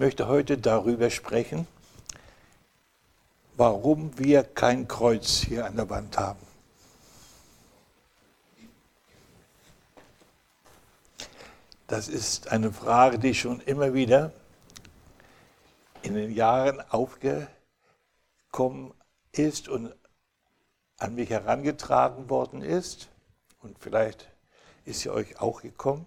möchte heute darüber sprechen, warum wir kein Kreuz hier an der Wand haben. Das ist eine Frage, die schon immer wieder in den Jahren aufgekommen ist und an mich herangetragen worden ist. Und vielleicht ist sie euch auch gekommen.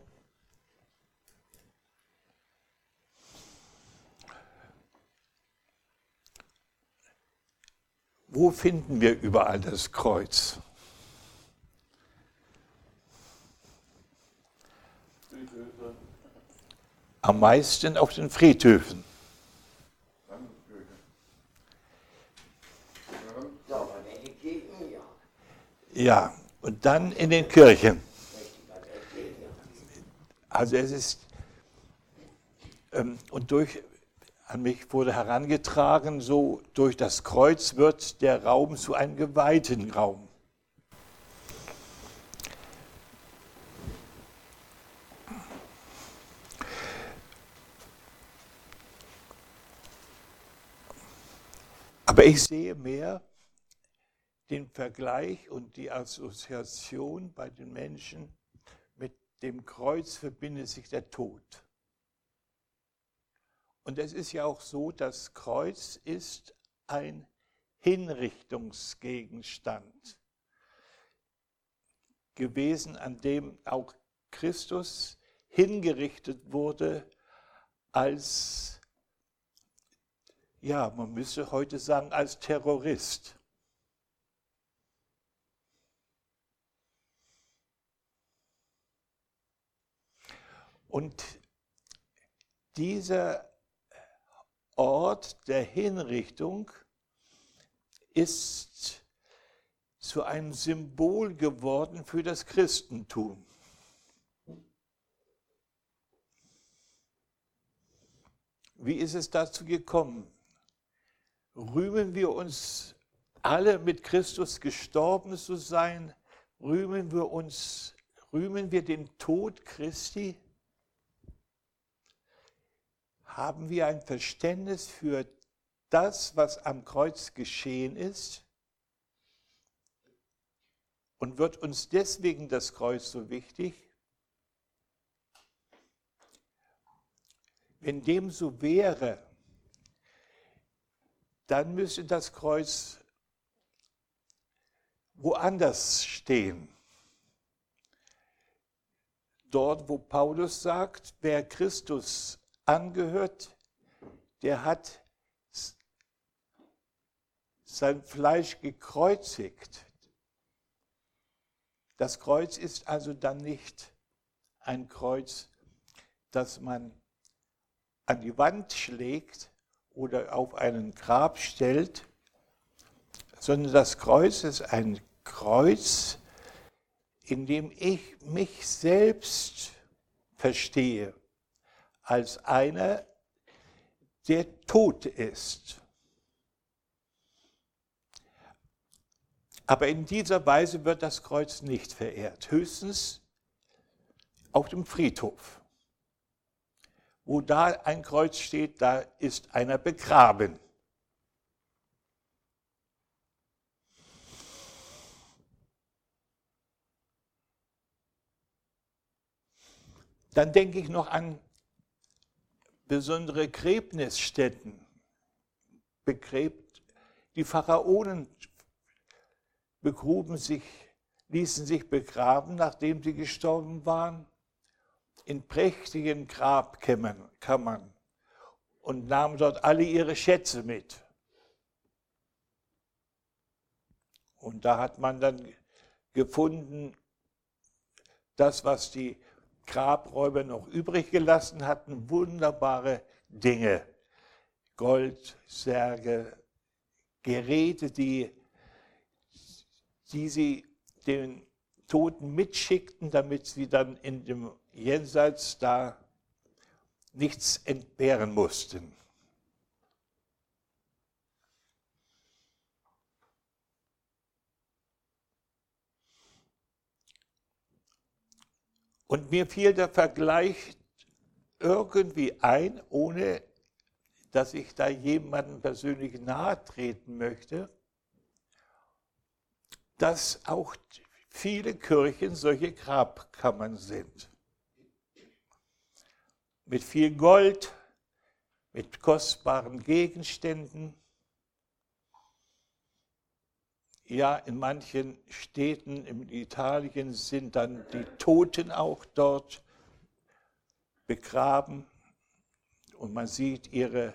Wo finden wir überall das Kreuz? Am meisten auf den Friedhöfen. Ja, und dann in den Kirchen. Also es ist, ähm, und durch an mich wurde herangetragen, so durch das Kreuz wird der Raum zu einem geweihten Raum. Aber ich sehe mehr den Vergleich und die Assoziation bei den Menschen, mit dem Kreuz verbindet sich der Tod. Und es ist ja auch so, das Kreuz ist ein Hinrichtungsgegenstand gewesen, an dem auch Christus hingerichtet wurde als, ja, man müsste heute sagen, als Terrorist. Und dieser Ort der Hinrichtung ist zu einem Symbol geworden für das Christentum. Wie ist es dazu gekommen? Rühmen wir uns alle mit Christus gestorben zu sein? Rühmen wir uns, rühmen wir den Tod Christi? Haben wir ein Verständnis für das, was am Kreuz geschehen ist? Und wird uns deswegen das Kreuz so wichtig? Wenn dem so wäre, dann müsste das Kreuz woanders stehen. Dort, wo Paulus sagt, wer Christus angehört, der hat sein Fleisch gekreuzigt. Das Kreuz ist also dann nicht ein Kreuz, das man an die Wand schlägt oder auf einen Grab stellt, sondern das Kreuz ist ein Kreuz, in dem ich mich selbst verstehe als einer, der tot ist. Aber in dieser Weise wird das Kreuz nicht verehrt, höchstens auf dem Friedhof. Wo da ein Kreuz steht, da ist einer begraben. Dann denke ich noch an besondere Gräbnisstätten begräbt. Die Pharaonen begruben sich, ließen sich begraben, nachdem sie gestorben waren, in prächtigen Grabkammern und nahmen dort alle ihre Schätze mit. Und da hat man dann gefunden, das, was die Grabräuber noch übrig gelassen hatten, wunderbare Dinge. Gold, Särge, Geräte, die, die sie den Toten mitschickten, damit sie dann in dem Jenseits da nichts entbehren mussten. Und mir fiel der Vergleich irgendwie ein, ohne dass ich da jemandem persönlich nahe treten möchte, dass auch viele Kirchen solche Grabkammern sind. Mit viel Gold, mit kostbaren Gegenständen. Ja, in manchen Städten in Italien sind dann die Toten auch dort begraben und man sieht ihre,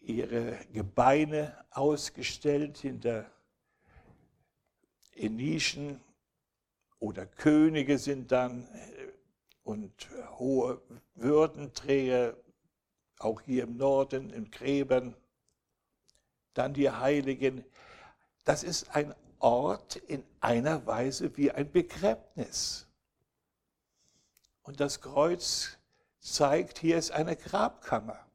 ihre Gebeine ausgestellt hinter in Nischen oder Könige sind dann äh, und hohe Würdenträger, auch hier im Norden, in Gräbern. Dann die Heiligen. Das ist ein Ort in einer Weise wie ein Begräbnis. Und das Kreuz zeigt, hier ist eine Grabkammer.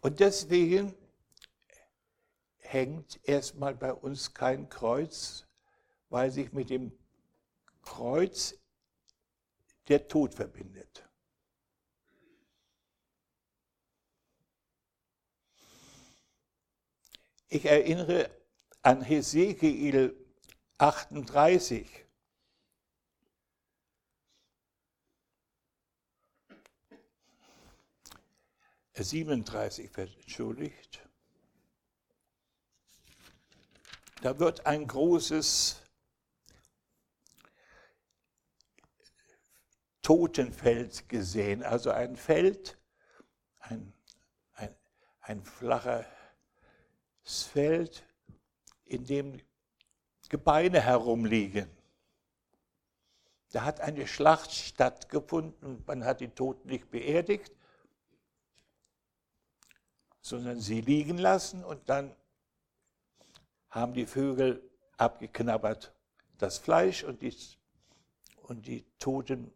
Und deswegen hängt erstmal bei uns kein Kreuz, weil sich mit dem Kreuz der Tod verbindet. Ich erinnere an Hesekiel 38. Siebenunddreißig wird entschuldigt. Da wird ein großes Totenfeld gesehen, also ein Feld, ein, ein, ein flacher Feld, in dem Gebeine herumliegen. Da hat eine Schlacht stattgefunden. Man hat die Toten nicht beerdigt, sondern sie liegen lassen und dann haben die Vögel abgeknabbert das Fleisch und die, und die Toten,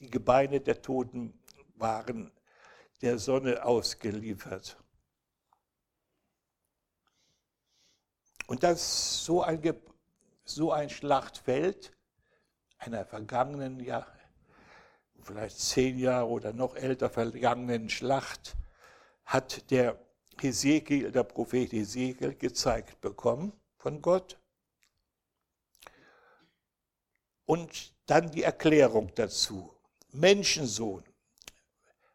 die Gebeine der Toten waren der Sonne ausgeliefert. Und dass so ein, so ein Schlachtfeld einer vergangenen, ja, vielleicht zehn Jahre oder noch älter vergangenen Schlacht hat der Hesekiel, der Prophet Hesekiel, gezeigt bekommen von Gott. Und dann die Erklärung dazu. Menschensohn,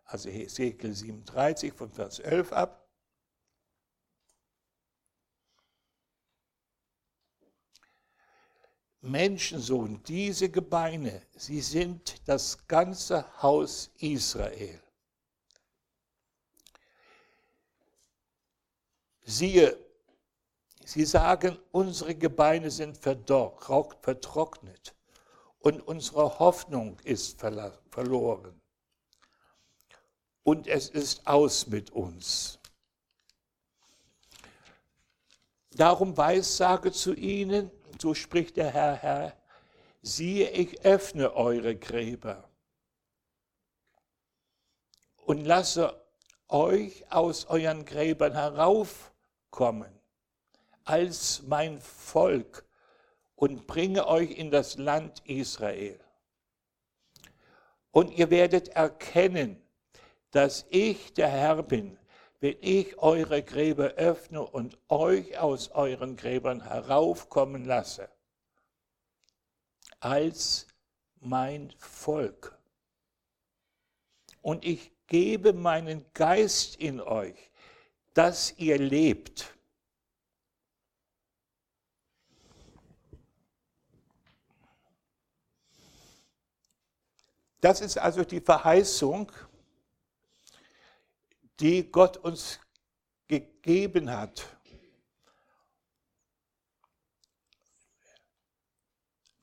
also Hesekiel 37 von Vers 11 ab, Menschensohn, diese Gebeine, sie sind das ganze Haus Israel. Siehe, sie sagen, unsere Gebeine sind vertrocknet und unsere Hoffnung ist verloren. Und es ist aus mit uns. Darum weissage zu ihnen, so spricht der Herr, Herr, siehe, ich öffne eure Gräber und lasse euch aus euren Gräbern heraufkommen als mein Volk und bringe euch in das Land Israel. Und ihr werdet erkennen, dass ich der Herr bin, wenn ich eure Gräber öffne und euch aus euren Gräbern heraufkommen lasse, als mein Volk. Und ich gebe meinen Geist in euch, dass ihr lebt. Das ist also die Verheißung, die Gott uns gegeben hat.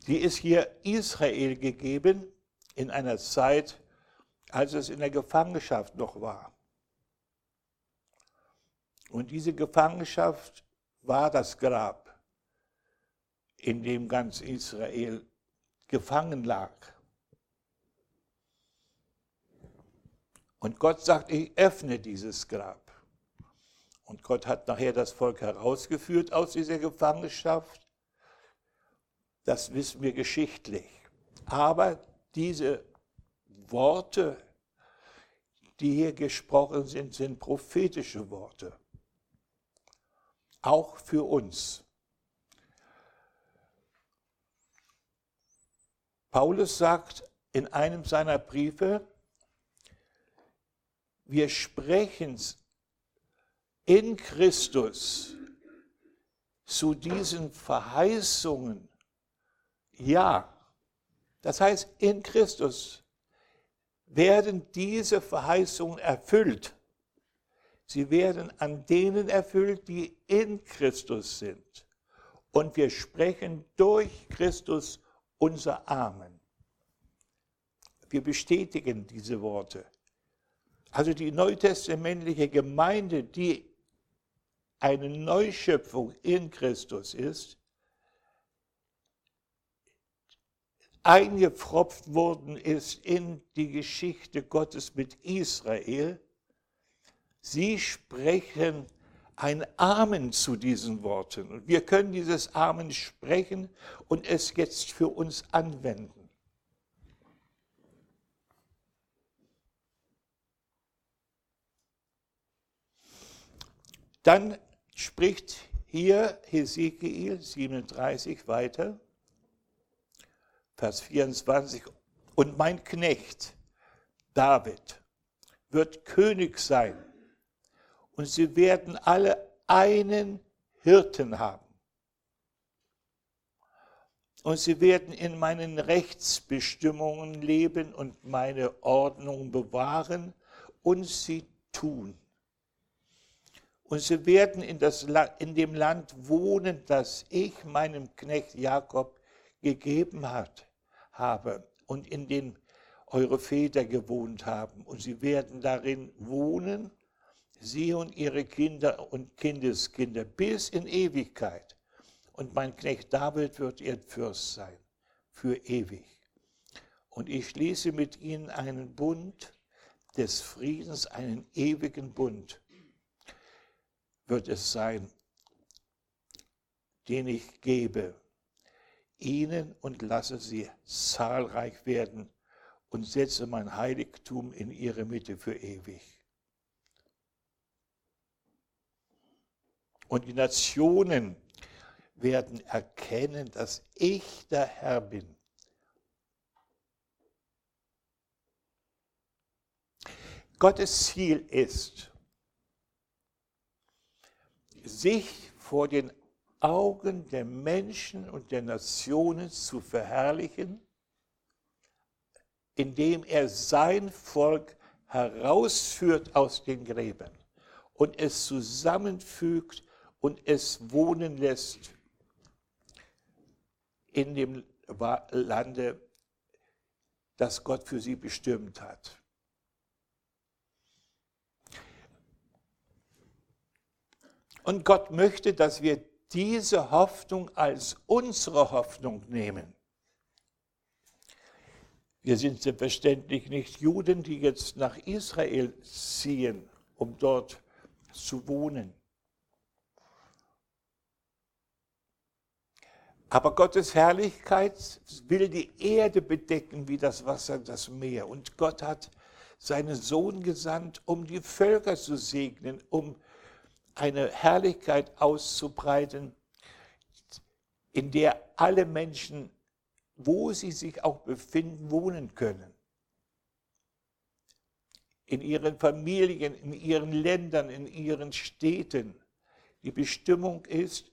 Die ist hier Israel gegeben in einer Zeit, als es in der Gefangenschaft noch war. Und diese Gefangenschaft war das Grab, in dem ganz Israel gefangen lag. Und Gott sagt, ich öffne dieses Grab. Und Gott hat nachher das Volk herausgeführt aus dieser Gefangenschaft Das wissen wir geschichtlich. Aber diese Worte, die hier gesprochen sind, sind prophetische Worte. Auch für uns. Paulus sagt in einem seiner Briefe, wir sprechen in Christus zu diesen Verheißungen. Ja, das heißt, in Christus werden diese Verheißungen erfüllt. Sie werden an denen erfüllt, die in Christus sind. Und wir sprechen durch Christus unser Amen. Wir bestätigen diese Worte. Also die neutestamentliche Gemeinde, die eine Neuschöpfung in Christus ist, eingepfropft worden ist in die Geschichte Gottes mit Israel, sie sprechen ein Amen zu diesen Worten. Und wir können dieses Amen sprechen und es jetzt für uns anwenden. Dann spricht hier Hesekiel 37 weiter. Vers 24, und mein Knecht David wird König sein und sie werden alle einen Hirten haben. Und sie werden in meinen Rechtsbestimmungen leben und meine Ordnung bewahren und sie tun. Und sie werden in, das, in dem Land wohnen, das ich meinem Knecht Jakob gegeben hat habe und in dem eure Väter gewohnt haben. Und sie werden darin wohnen, sie und ihre Kinder und Kindeskinder, bis in Ewigkeit. Und mein Knecht David wird ihr Fürst sein, für ewig. Und ich schließe mit ihnen einen Bund des Friedens, einen ewigen Bund wird es sein, den ich gebe ihnen und lasse sie zahlreich werden und setze mein Heiligtum in ihre Mitte für ewig. Und die Nationen werden erkennen, dass ich der Herr bin. Gottes Ziel ist, sich vor den Augen der Menschen und der Nationen zu verherrlichen, indem er sein Volk herausführt aus den Gräbern und es zusammenfügt und es wohnen lässt in dem Lande, das Gott für sie bestimmt hat. Und Gott möchte, dass wir diese Hoffnung als unsere Hoffnung nehmen. Wir sind selbstverständlich nicht Juden, die jetzt nach Israel ziehen, um dort zu wohnen. Aber Gottes Herrlichkeit will die Erde bedecken wie das Wasser das Meer. Und Gott hat seinen Sohn gesandt, um die Völker zu segnen, um eine Herrlichkeit auszubreiten, in der alle Menschen, wo sie sich auch befinden, wohnen können. In ihren Familien, in ihren Ländern, in ihren Städten. Die Bestimmung ist,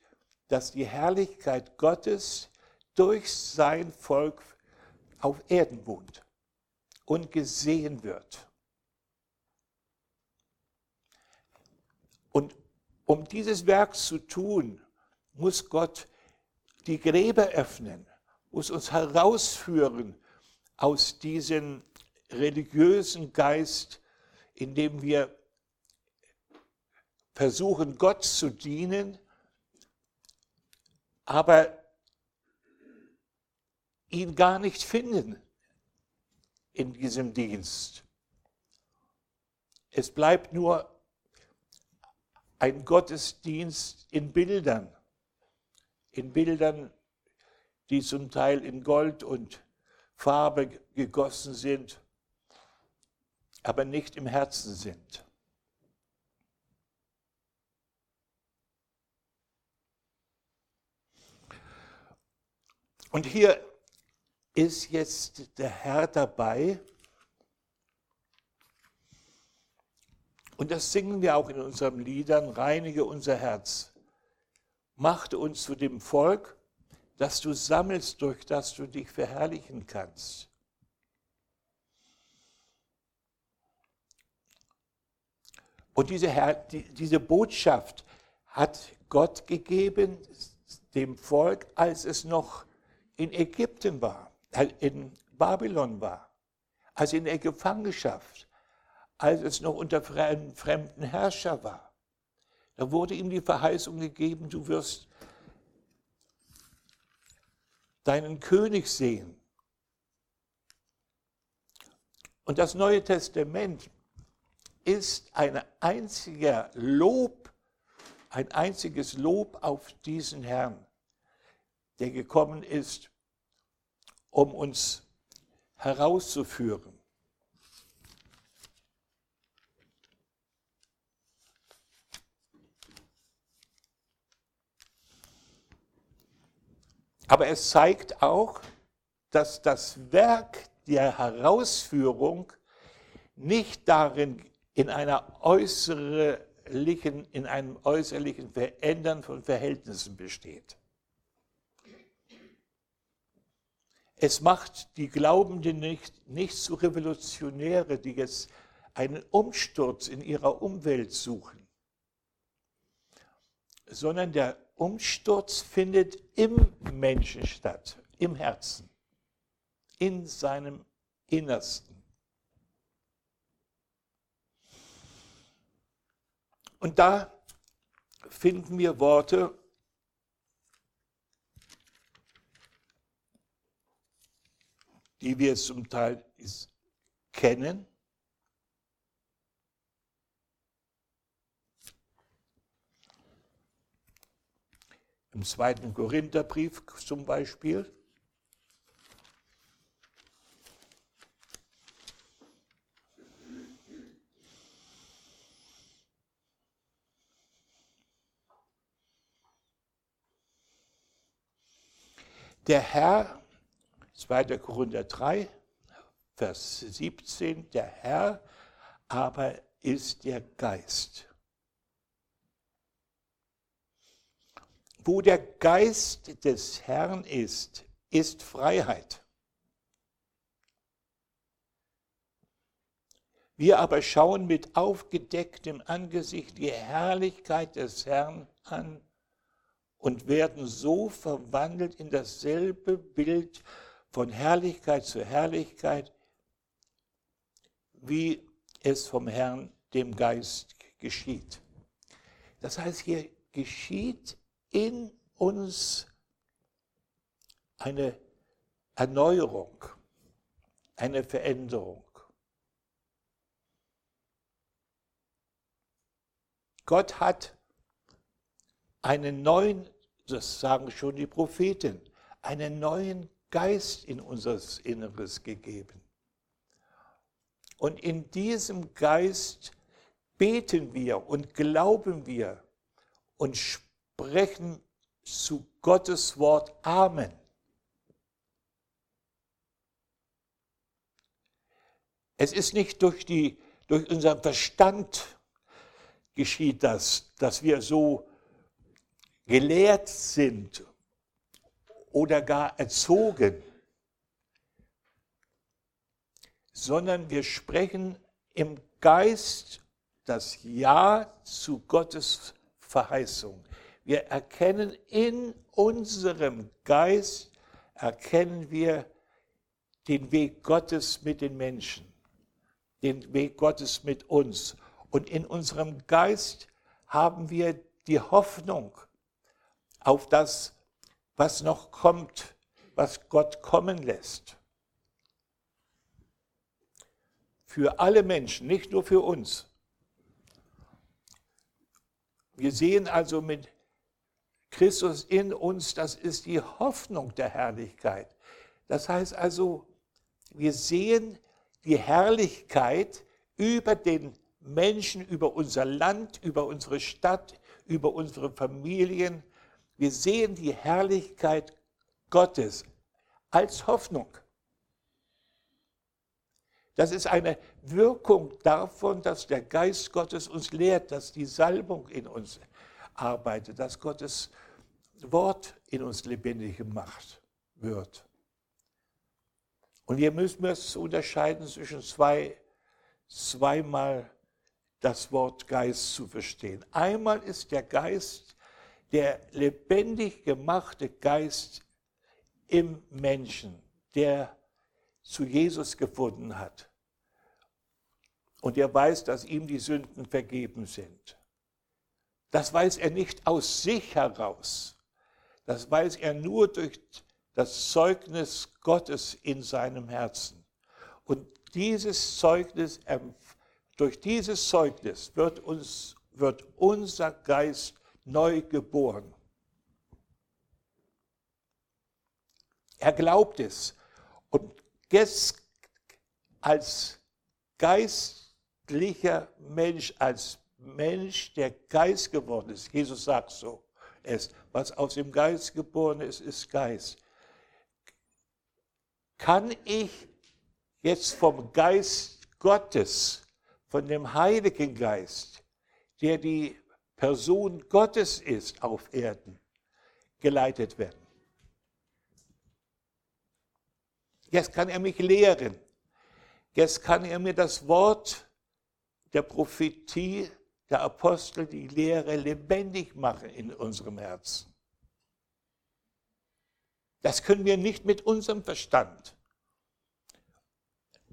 dass die Herrlichkeit Gottes durch sein Volk auf Erden wohnt und gesehen wird. Und um dieses Werk zu tun, muss Gott die Gräber öffnen, muss uns herausführen aus diesem religiösen Geist, in dem wir versuchen, Gott zu dienen, aber ihn gar nicht finden in diesem Dienst. Es bleibt nur ein Gottesdienst in Bildern, in Bildern, die zum Teil in Gold und Farbe gegossen sind, aber nicht im Herzen sind. Und hier ist jetzt der Herr dabei. Und das singen wir auch in unseren Liedern, reinige unser Herz. Machte uns zu dem Volk, das du sammelst, durch das du dich verherrlichen kannst. Und diese, Herr, die, diese Botschaft hat Gott gegeben dem Volk, als es noch in Ägypten war, äh, in Babylon war, als in der Gefangenschaft, als es noch unter einem fremden Herrscher war. Da wurde ihm die Verheißung gegeben, du wirst deinen König sehen. Und das Neue Testament ist ein einziger Lob, ein einziges Lob auf diesen Herrn, der gekommen ist, um uns herauszuführen. Aber es zeigt auch, dass das Werk der Herausführung nicht darin in, einer äußerlichen, in einem äußerlichen Verändern von Verhältnissen besteht. Es macht die Glaubenden nicht, nicht zu Revolutionäre, die jetzt einen Umsturz in ihrer Umwelt suchen, sondern der Umsturz findet im Menschen statt, im Herzen, in seinem Innersten. Und da finden wir Worte, die wir zum Teil kennen. Im zweiten Korintherbrief zum Beispiel. Der Herr 2. Korinther 3, Vers 17, der Herr aber ist der Geist. Wo der Geist des Herrn ist, ist Freiheit. Wir aber schauen mit aufgedecktem Angesicht die Herrlichkeit des Herrn an und werden so verwandelt in dasselbe Bild von Herrlichkeit zu Herrlichkeit, wie es vom Herrn, dem Geist, geschieht. Das heißt, hier geschieht in uns eine Erneuerung, eine Veränderung. Gott hat einen neuen, das sagen schon die Propheten, einen neuen Geist in unser Inneres gegeben. Und in diesem Geist beten wir und glauben wir und sprechen zu Gottes Wort Amen. Es ist nicht durch, die, durch unseren Verstand geschieht das, dass wir so gelehrt sind oder gar erzogen, sondern wir sprechen im Geist das Ja zu Gottes Verheißung. Wir erkennen in unserem Geist, erkennen wir den Weg Gottes mit den Menschen, den Weg Gottes mit uns. Und in unserem Geist haben wir die Hoffnung auf das, was noch kommt, was Gott kommen lässt. Für alle Menschen, nicht nur für uns. Wir sehen also mit Christus in uns, das ist die Hoffnung der Herrlichkeit. Das heißt also, wir sehen die Herrlichkeit über den Menschen, über unser Land, über unsere Stadt, über unsere Familien. Wir sehen die Herrlichkeit Gottes als Hoffnung. Das ist eine Wirkung davon, dass der Geist Gottes uns lehrt, dass die Salbung in uns arbeitet, dass Gottes Wort in uns lebendig gemacht wird. Und hier müssen wir es unterscheiden zwischen zwei, zweimal das Wort Geist zu verstehen. Einmal ist der Geist der lebendig gemachte Geist im Menschen, der zu Jesus gefunden hat. Und er weiß, dass ihm die Sünden vergeben sind. Das weiß er nicht aus sich heraus. Das weiß er nur durch das Zeugnis Gottes in seinem Herzen. Und dieses Zeugnis, durch dieses Zeugnis wird, uns, wird unser Geist neu geboren. Er glaubt es. Und jetzt als geistlicher Mensch, als Mensch, der Geist geworden ist, Jesus sagt so, es, was aus dem Geist geboren ist, ist Geist. Kann ich jetzt vom Geist Gottes, von dem Heiligen Geist, der die Person Gottes ist auf Erden, geleitet werden? Jetzt kann er mich lehren. Jetzt kann er mir das Wort der Prophetie, der Apostel, die Lehre lebendig machen in unserem Herzen. Das können wir nicht mit unserem Verstand.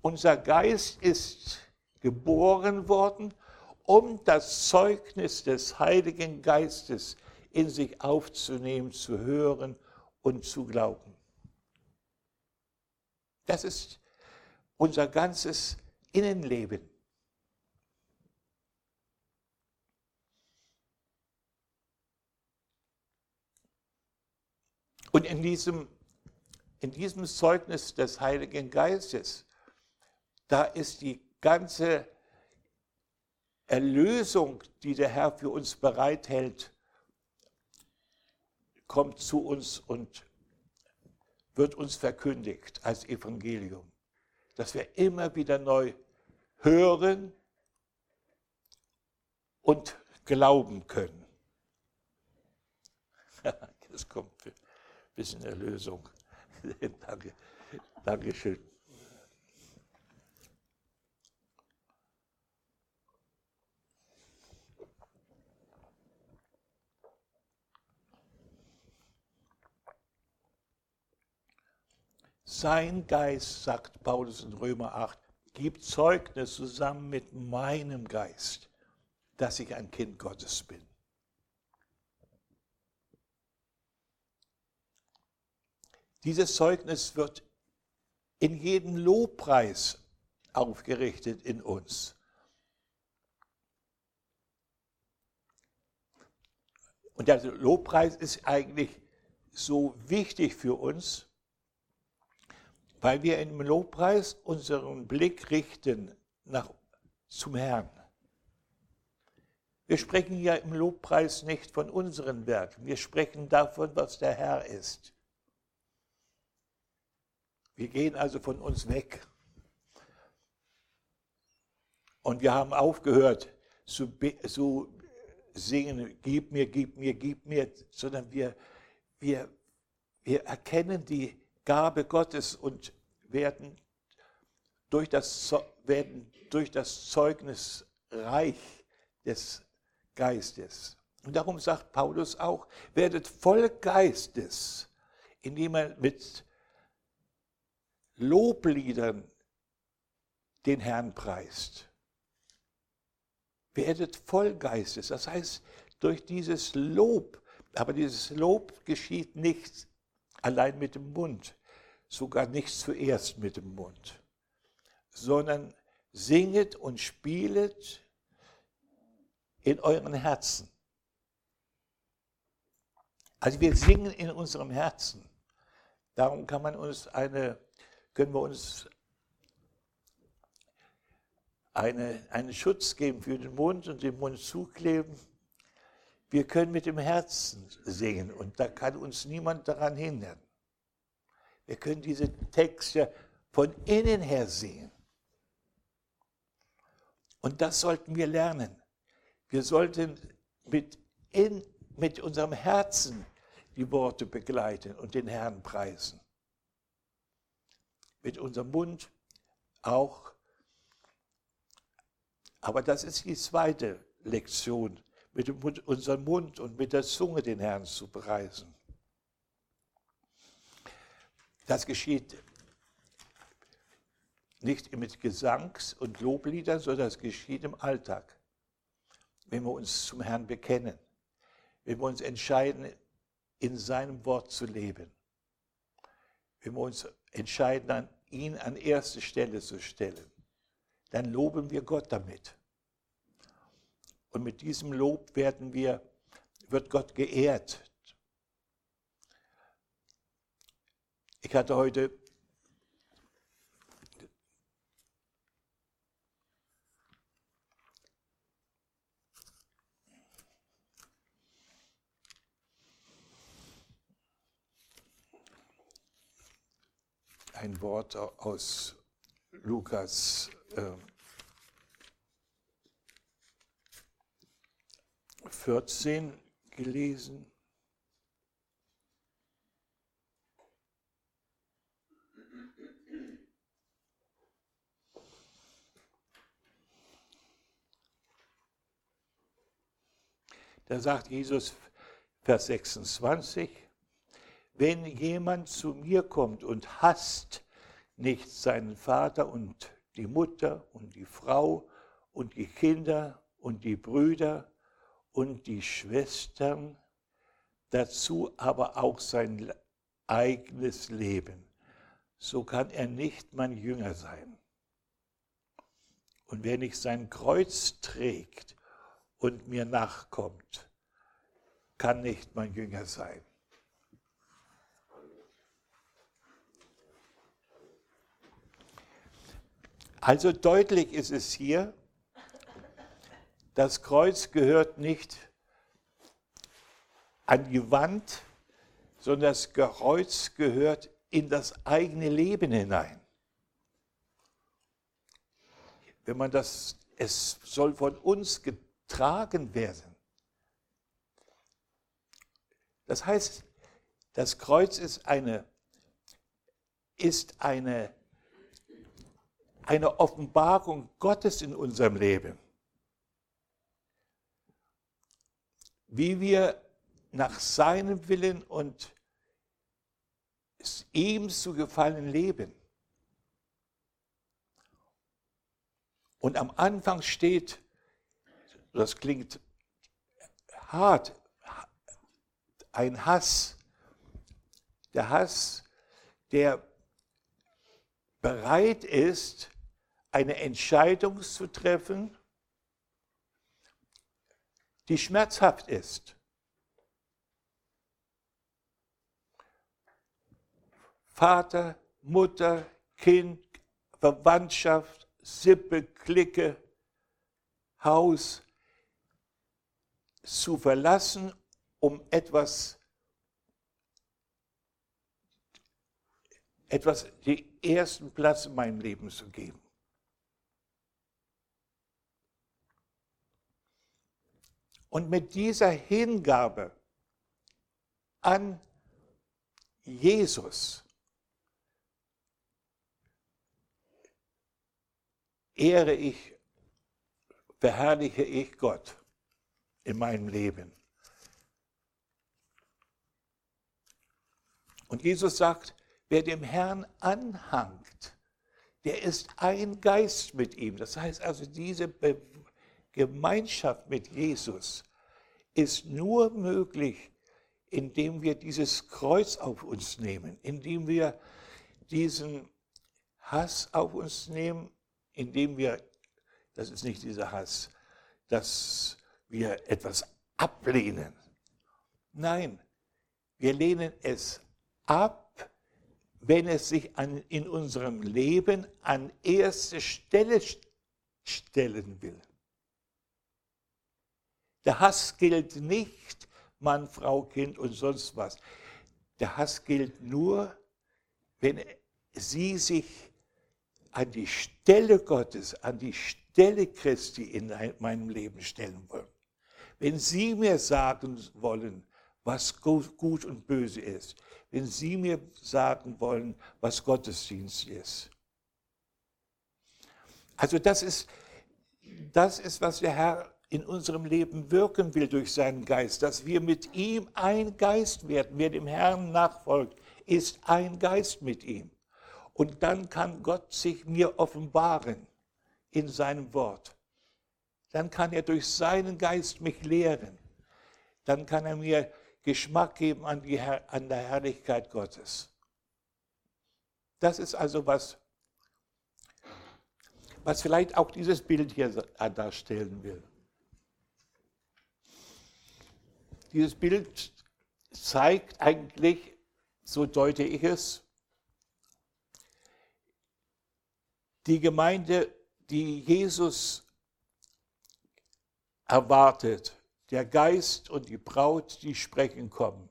Unser Geist ist geboren worden, um das Zeugnis des Heiligen Geistes in sich aufzunehmen, zu hören und zu glauben. Das ist unser ganzes Innenleben. Und in diesem, in diesem Zeugnis des Heiligen Geistes, da ist die ganze Erlösung, die der Herr für uns bereithält, kommt zu uns und wird uns verkündigt als Evangelium, dass wir immer wieder neu hören und glauben können. Das kommt ein bisschen Erlösung. Danke. Dankeschön. Sein Geist, sagt Paulus in Römer 8, gibt Zeugnis zusammen mit meinem Geist, dass ich ein Kind Gottes bin. Dieses Zeugnis wird in jedem Lobpreis aufgerichtet in uns. Und der Lobpreis ist eigentlich so wichtig für uns, weil wir im Lobpreis unseren Blick richten nach, zum Herrn. Wir sprechen ja im Lobpreis nicht von unseren Werken, wir sprechen davon, was der Herr ist. Wir gehen also von uns weg. Und wir haben aufgehört zu, zu singen, gib mir, gib mir, gib mir, sondern wir, wir, wir erkennen die Gabe Gottes und werden durch das, werden durch das Zeugnis reich des Geistes. Und darum sagt Paulus auch, werdet voll Geistes, indem er mit Lobliedern den Herrn preist. Werdet voll Geistes, das heißt durch dieses Lob, aber dieses Lob geschieht nicht allein mit dem Mund, sogar nicht zuerst mit dem Mund, sondern singet und spielet in euren Herzen. Also wir singen in unserem Herzen. Darum kann man uns eine, können wir uns eine, einen Schutz geben für den Mund und den Mund zukleben. Wir können mit dem Herzen singen und da kann uns niemand daran hindern. Wir können diese Texte von innen her singen. Und das sollten wir lernen. Wir sollten mit, in, mit unserem Herzen die Worte begleiten und den Herrn preisen. Mit unserem Mund auch. Aber das ist die zweite Lektion, mit unserem Mund und mit der Zunge den Herrn zu preisen. Das geschieht nicht mit Gesangs- und Lobliedern, sondern das geschieht im Alltag, wenn wir uns zum Herrn bekennen, wenn wir uns entscheiden, in seinem Wort zu leben, wenn wir uns entscheiden, ihn an erste Stelle zu stellen, dann loben wir Gott damit. Und mit diesem Lob werden wir, wird Gott geehrt. Ich hatte heute ein Wort aus Lukas äh, 14 gelesen. Da sagt Jesus, Vers 26, wenn jemand zu mir kommt und hasst nicht seinen Vater und die Mutter und die Frau und die Kinder und die Brüder und die Schwestern, dazu aber auch sein eigenes Leben, so kann er nicht mein Jünger sein. Und wer nicht sein Kreuz trägt und mir nachkommt, kann nicht mein Jünger sein. Also deutlich ist es hier, das Kreuz gehört nicht an die Wand, sondern das Kreuz gehört in das eigene Leben hinein. Wenn man das, es soll von uns getragen werden. Das heißt, das Kreuz ist eine, ist eine eine Offenbarung Gottes in unserem Leben. Wie wir nach seinem Willen und ihm zu gefallen leben. Und am Anfang steht, das klingt hart, ein Hass. Der Hass, der bereit ist, eine Entscheidung zu treffen, die schmerzhaft ist. Vater, Mutter, Kind, Verwandtschaft, Sippe, Clique, Haus zu verlassen, um etwas, etwas den ersten Platz in meinem Leben zu geben. Und mit dieser Hingabe an Jesus ehre ich, verherrliche ich Gott in meinem Leben. Und Jesus sagt, wer dem Herrn anhangt, der ist ein Geist mit ihm. Das heißt also, diese Be Gemeinschaft mit Jesus ist nur möglich, indem wir dieses Kreuz auf uns nehmen, indem wir diesen Hass auf uns nehmen, indem wir, das ist nicht dieser Hass, dass wir etwas ablehnen. Nein, Wir lehnen es ab, wenn es sich an, in unserem Leben an erste Stelle stellen will. Der Hass gilt nicht Mann, Frau, Kind und sonst was. Der Hass gilt nur, wenn sie sich an die Stelle Gottes, an die Stelle Christi in meinem Leben stellen wollen. Wenn sie mir sagen wollen, was gut und böse ist, wenn sie mir sagen wollen, was Gottesdienst ist. Also das ist, das ist, was der Herr in unserem Leben wirken will durch seinen Geist, dass wir mit ihm ein Geist werden. Wer dem Herrn nachfolgt, ist ein Geist mit ihm. Und dann kann Gott sich mir offenbaren in seinem Wort. Dann kann er durch seinen Geist mich lehren. Dann kann er mir Geschmack geben an, die, an der Herrlichkeit Gottes. Das ist also was, was vielleicht auch dieses Bild hier darstellen will. Dieses Bild zeigt eigentlich, so deute ich es, die Gemeinde, die Jesus erwartet, der Geist und die Braut, die sprechen kommen.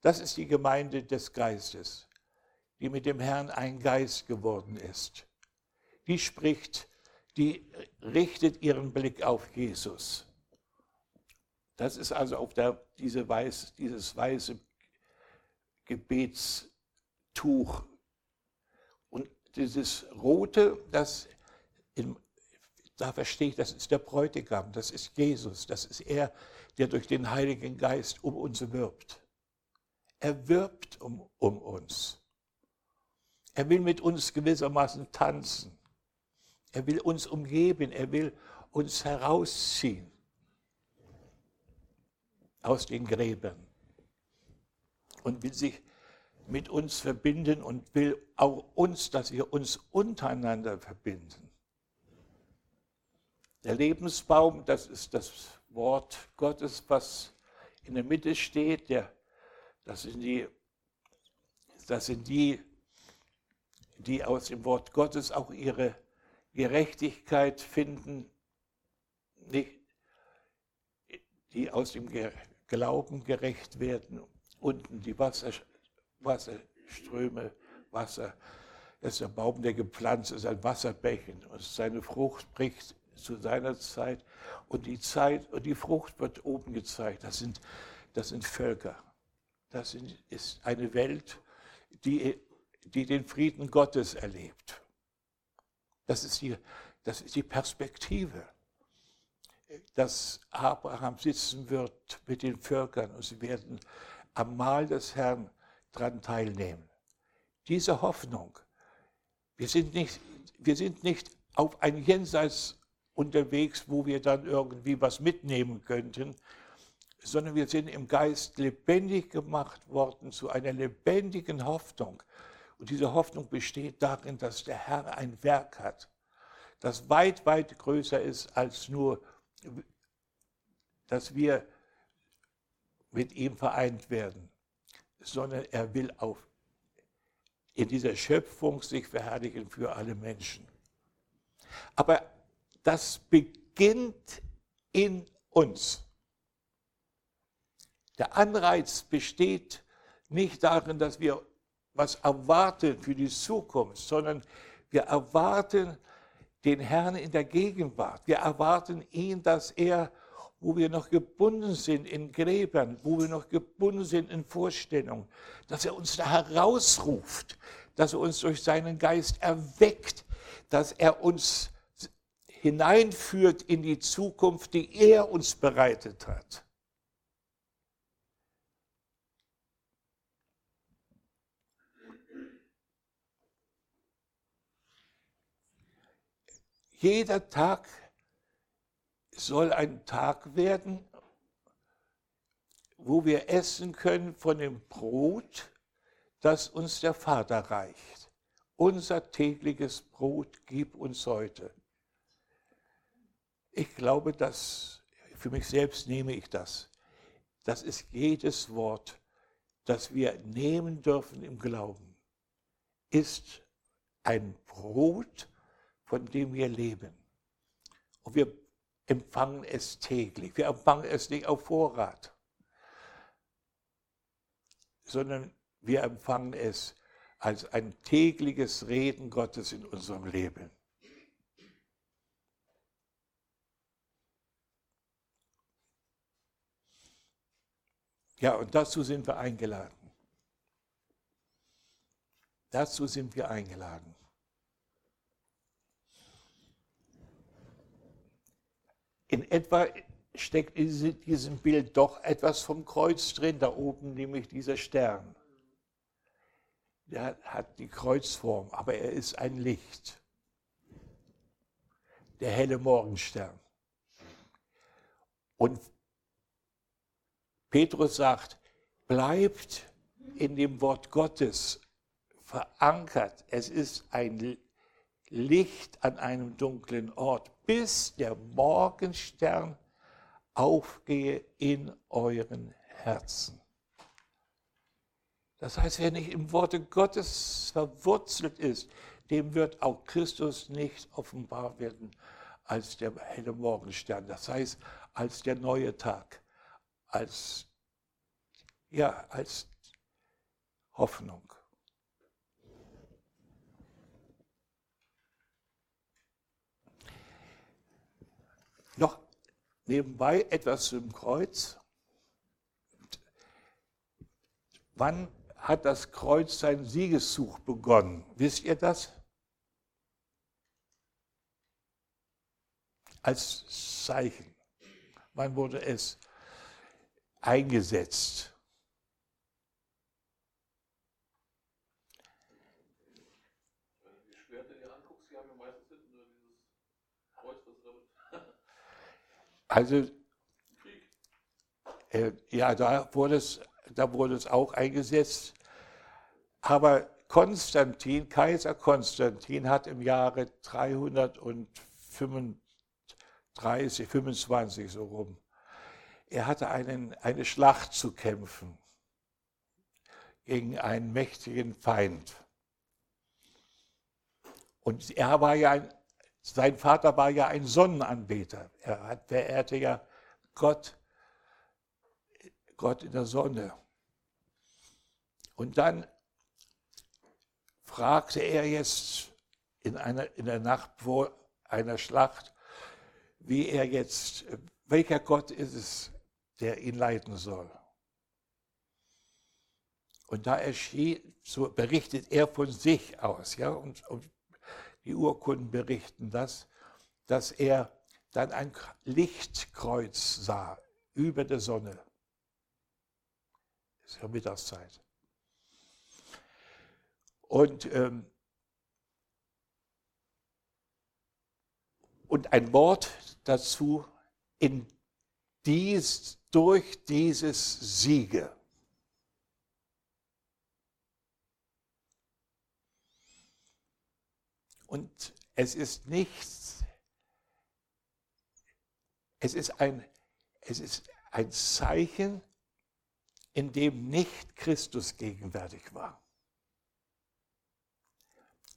Das ist die Gemeinde des Geistes, die mit dem Herrn ein Geist geworden ist. Die spricht, die richtet ihren Blick auf Jesus. Das ist also auf der, diese weiß, dieses weiße Gebetstuch. Und dieses rote, das in, da verstehe ich, das ist der Bräutigam, das ist Jesus, das ist er, der durch den Heiligen Geist um uns wirbt. Er wirbt um, um uns. Er will mit uns gewissermaßen tanzen. Er will uns umgeben, er will uns herausziehen aus den Gräbern und will sich mit uns verbinden und will auch uns, dass wir uns untereinander verbinden. Der Lebensbaum, das ist das Wort Gottes, was in der Mitte steht. Der, das sind die, das sind die, die aus dem Wort Gottes auch ihre Gerechtigkeit finden, nicht, die aus dem Glauben gerecht werden. Unten die Wasser, Wasserströme, Wasser. Das ist der Baum, der gepflanzt ist, ein Wasserbecken. Und seine Frucht bricht zu seiner Zeit. Und die Zeit und die Frucht wird oben gezeigt. Das sind, das sind Völker. Das sind, ist eine Welt, die, die den Frieden Gottes erlebt. Das ist, die, das ist die Perspektive, dass Abraham sitzen wird mit den Völkern und sie werden am Mahl des Herrn daran teilnehmen. Diese Hoffnung, wir sind nicht, wir sind nicht auf ein Jenseits unterwegs, wo wir dann irgendwie was mitnehmen könnten, sondern wir sind im Geist lebendig gemacht worden zu einer lebendigen Hoffnung. Und diese Hoffnung besteht darin, dass der Herr ein Werk hat, das weit, weit größer ist als nur, dass wir mit ihm vereint werden, sondern er will auf in dieser Schöpfung sich verherrlichen für alle Menschen. Aber das beginnt in uns. Der Anreiz besteht nicht darin, dass wir was erwarten für die Zukunft, sondern wir erwarten den Herrn in der Gegenwart. Wir erwarten ihn, dass er, wo wir noch gebunden sind in Gräbern, wo wir noch gebunden sind in Vorstellungen, dass er uns da herausruft, dass er uns durch seinen Geist erweckt, dass er uns hineinführt in die Zukunft, die er uns bereitet hat. Jeder Tag soll ein Tag werden, wo wir essen können von dem Brot, das uns der Vater reicht. Unser tägliches Brot gib uns heute. Ich glaube, dass für mich selbst nehme ich das. Das ist jedes Wort, das wir nehmen dürfen im Glauben, ist ein Brot, von dem wir leben. Und wir empfangen es täglich. Wir empfangen es nicht auf Vorrat, sondern wir empfangen es als ein tägliches Reden Gottes in unserem Leben. Ja, und dazu sind wir eingeladen. Dazu sind wir eingeladen. In etwa steckt in diesem Bild doch etwas vom Kreuz drin, da oben nämlich dieser Stern. Der hat die Kreuzform, aber er ist ein Licht. Der helle Morgenstern. Und Petrus sagt, bleibt in dem Wort Gottes verankert. Es ist ein Licht an einem dunklen Ort, bis der Morgenstern aufgehe in euren Herzen. Das heißt, wer nicht im Worte Gottes verwurzelt ist, dem wird auch Christus nicht offenbar werden als der helle Morgenstern. Das heißt, als der neue Tag als, ja, als Hoffnung. Noch nebenbei etwas zum Kreuz. Wann hat das Kreuz seinen Siegeszug begonnen? Wisst ihr das? Als Zeichen. Wann wurde es eingesetzt. Also, äh, ja, da wurde, es, da wurde es auch eingesetzt. Aber Konstantin, Kaiser Konstantin, hat im Jahre 335, 25 so rum, er hatte einen, eine Schlacht zu kämpfen gegen einen mächtigen Feind. Und er war ja ein, sein Vater war ja ein Sonnenanbeter. Er hat, verehrte ja Gott, Gott in der Sonne. Und dann fragte er jetzt in, einer, in der Nacht vor einer Schlacht, wie er jetzt, welcher Gott ist es, der ihn leiten soll. Und da erschien, so berichtet er von sich aus, ja, und, und die Urkunden berichten das, dass er dann ein Lichtkreuz sah über der Sonne. Das ist ja Mittagszeit. Und, ähm, und ein Wort dazu, in dies durch dieses Siege. Und es ist nichts, es ist ein, es ist ein Zeichen, in dem nicht Christus gegenwärtig war.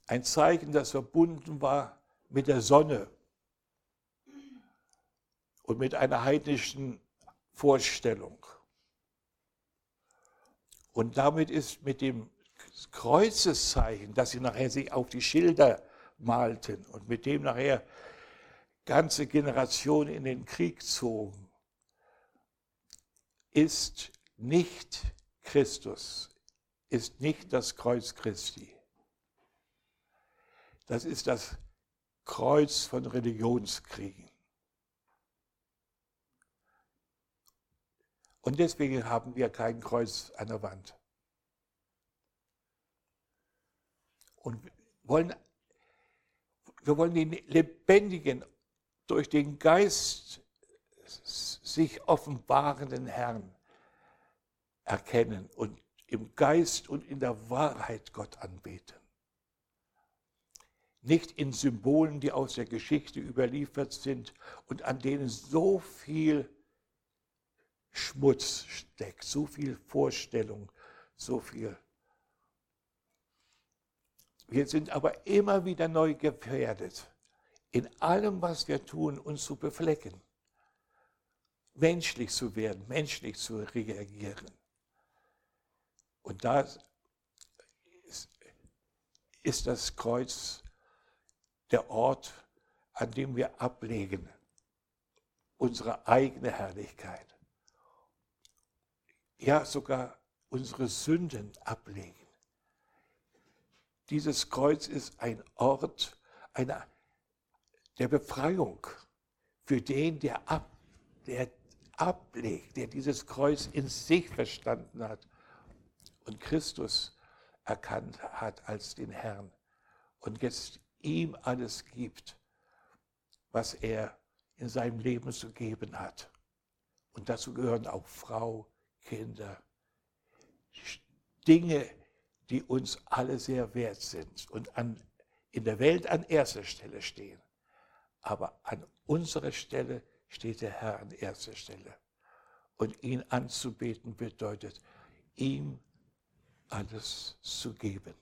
Ein Zeichen, das verbunden war mit der Sonne und mit einer heidnischen Vorstellung. Und damit ist mit dem Kreuzeszeichen, das sie nachher sich auf die Schilder malten und mit dem nachher ganze Generationen in den Krieg zogen, ist nicht Christus, ist nicht das Kreuz Christi. Das ist das Kreuz von Religionskriegen. Und deswegen haben wir kein Kreuz an der Wand. Und wollen, wir wollen den lebendigen, durch den Geist sich offenbarenden Herrn erkennen und im Geist und in der Wahrheit Gott anbeten. Nicht in Symbolen, die aus der Geschichte überliefert sind und an denen so viel Schmutz steckt, so viel Vorstellung, so viel. Wir sind aber immer wieder neu gefährdet, in allem, was wir tun, uns zu beflecken, menschlich zu werden, menschlich zu reagieren. Und da ist, ist das Kreuz der Ort, an dem wir ablegen unsere eigene Herrlichkeit. Ja, sogar unsere Sünden ablegen. Dieses Kreuz ist ein Ort einer, der Befreiung für den, der, ab, der ablegt, der dieses Kreuz in sich verstanden hat und Christus erkannt hat als den Herrn und jetzt ihm alles gibt, was er in seinem Leben zu geben hat. Und dazu gehören auch Frau, Kinder, Dinge, die uns alle sehr wert sind und an, in der Welt an erster Stelle stehen. Aber an unserer Stelle steht der Herr an erster Stelle. Und ihn anzubeten bedeutet, ihm alles zu geben.